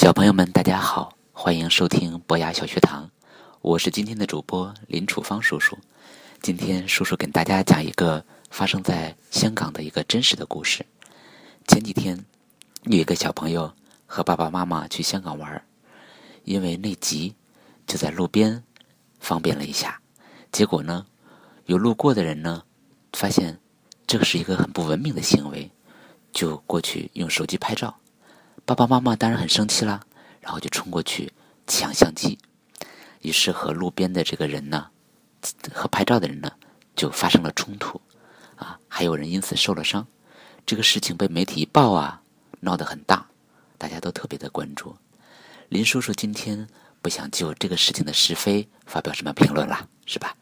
小朋友们，大家好，欢迎收听博雅小学堂，我是今天的主播林楚芳叔叔。今天叔叔给大家讲一个发生在香港的一个真实的故事。前几天有一个小朋友和爸爸妈妈去香港玩，因为内急，就在路边方便了一下。结果呢，有路过的人呢，发现这是一个很不文明的行为，就过去用手机拍照。爸爸妈妈当然很生气啦，然后就冲过去抢相机，于是和路边的这个人呢，和拍照的人呢就发生了冲突，啊，还有人因此受了伤。这个事情被媒体一报啊，闹得很大，大家都特别的关注。林叔叔今天不想就这个事情的是非发表什么评论了，是吧？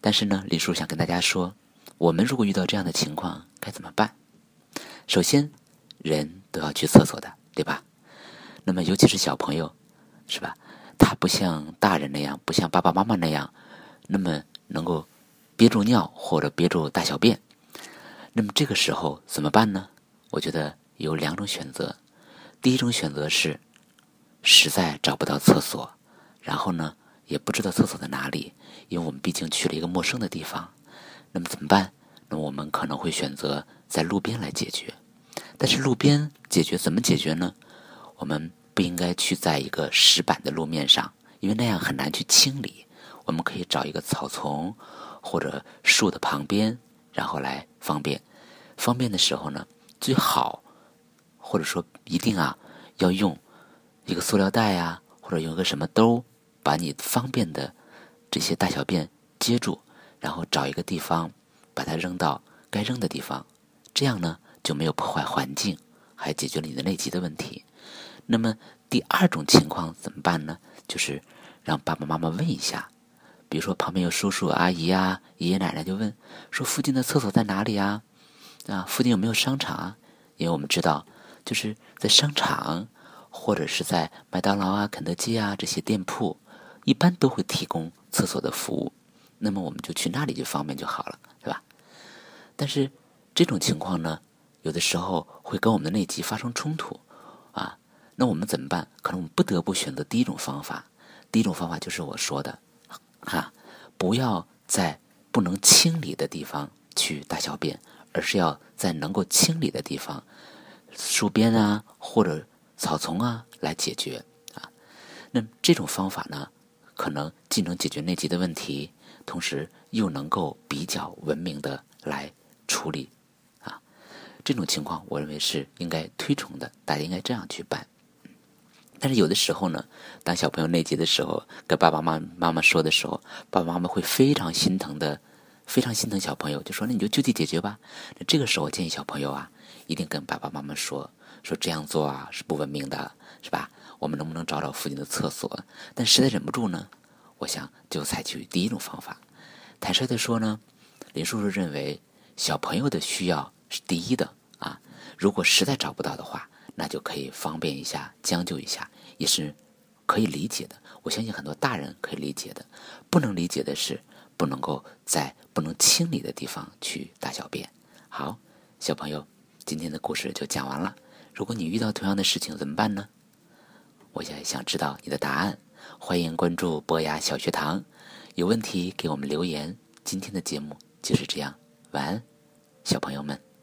但是呢，林叔叔想跟大家说，我们如果遇到这样的情况该怎么办？首先，人都要去厕所的。对吧？那么尤其是小朋友，是吧？他不像大人那样，不像爸爸妈妈那样，那么能够憋住尿或者憋住大小便。那么这个时候怎么办呢？我觉得有两种选择。第一种选择是实在找不到厕所，然后呢也不知道厕所在哪里，因为我们毕竟去了一个陌生的地方。那么怎么办？那么我们可能会选择在路边来解决。但是路边解决怎么解决呢？我们不应该去在一个石板的路面上，因为那样很难去清理。我们可以找一个草丛或者树的旁边，然后来方便。方便的时候呢，最好或者说一定啊，要用一个塑料袋啊，或者用个什么兜，把你方便的这些大小便接住，然后找一个地方把它扔到该扔的地方。这样呢。就没有破坏环境，还解决了你的内急的问题。那么第二种情况怎么办呢？就是让爸爸妈妈问一下，比如说旁边有叔叔阿姨啊、爷爷奶奶，就问说附近的厕所在哪里啊？啊，附近有没有商场啊？因为我们知道，就是在商场或者是在麦当劳啊、肯德基啊这些店铺，一般都会提供厕所的服务。那么我们就去那里就方便就好了，对吧？但是这种情况呢？有的时候会跟我们的内急发生冲突，啊，那我们怎么办？可能我们不得不选择第一种方法。第一种方法就是我说的，哈，不要在不能清理的地方去大小便，而是要在能够清理的地方，树边啊或者草丛啊来解决啊。那这种方法呢，可能既能解决内急的问题，同时又能够比较文明的来处理。这种情况，我认为是应该推崇的，大家应该这样去办。但是有的时候呢，当小朋友内急的时候，跟爸爸妈妈妈说的时候，爸爸妈妈会非常心疼的，非常心疼小朋友，就说：“那你就就地解决吧。”那这个时候，建议小朋友啊，一定跟爸爸妈妈说：“说这样做啊是不文明的，是吧？我们能不能找找附近的厕所？”但实在忍不住呢，我想就采取第一种方法。坦率的说呢，林叔叔认为小朋友的需要。是第一的啊！如果实在找不到的话，那就可以方便一下，将就一下，也是可以理解的。我相信很多大人可以理解的。不能理解的是，不能够在不能清理的地方去大小便。好，小朋友，今天的故事就讲完了。如果你遇到同样的事情怎么办呢？我也想知道你的答案。欢迎关注博雅小学堂，有问题给我们留言。今天的节目就是这样，晚安，小朋友们。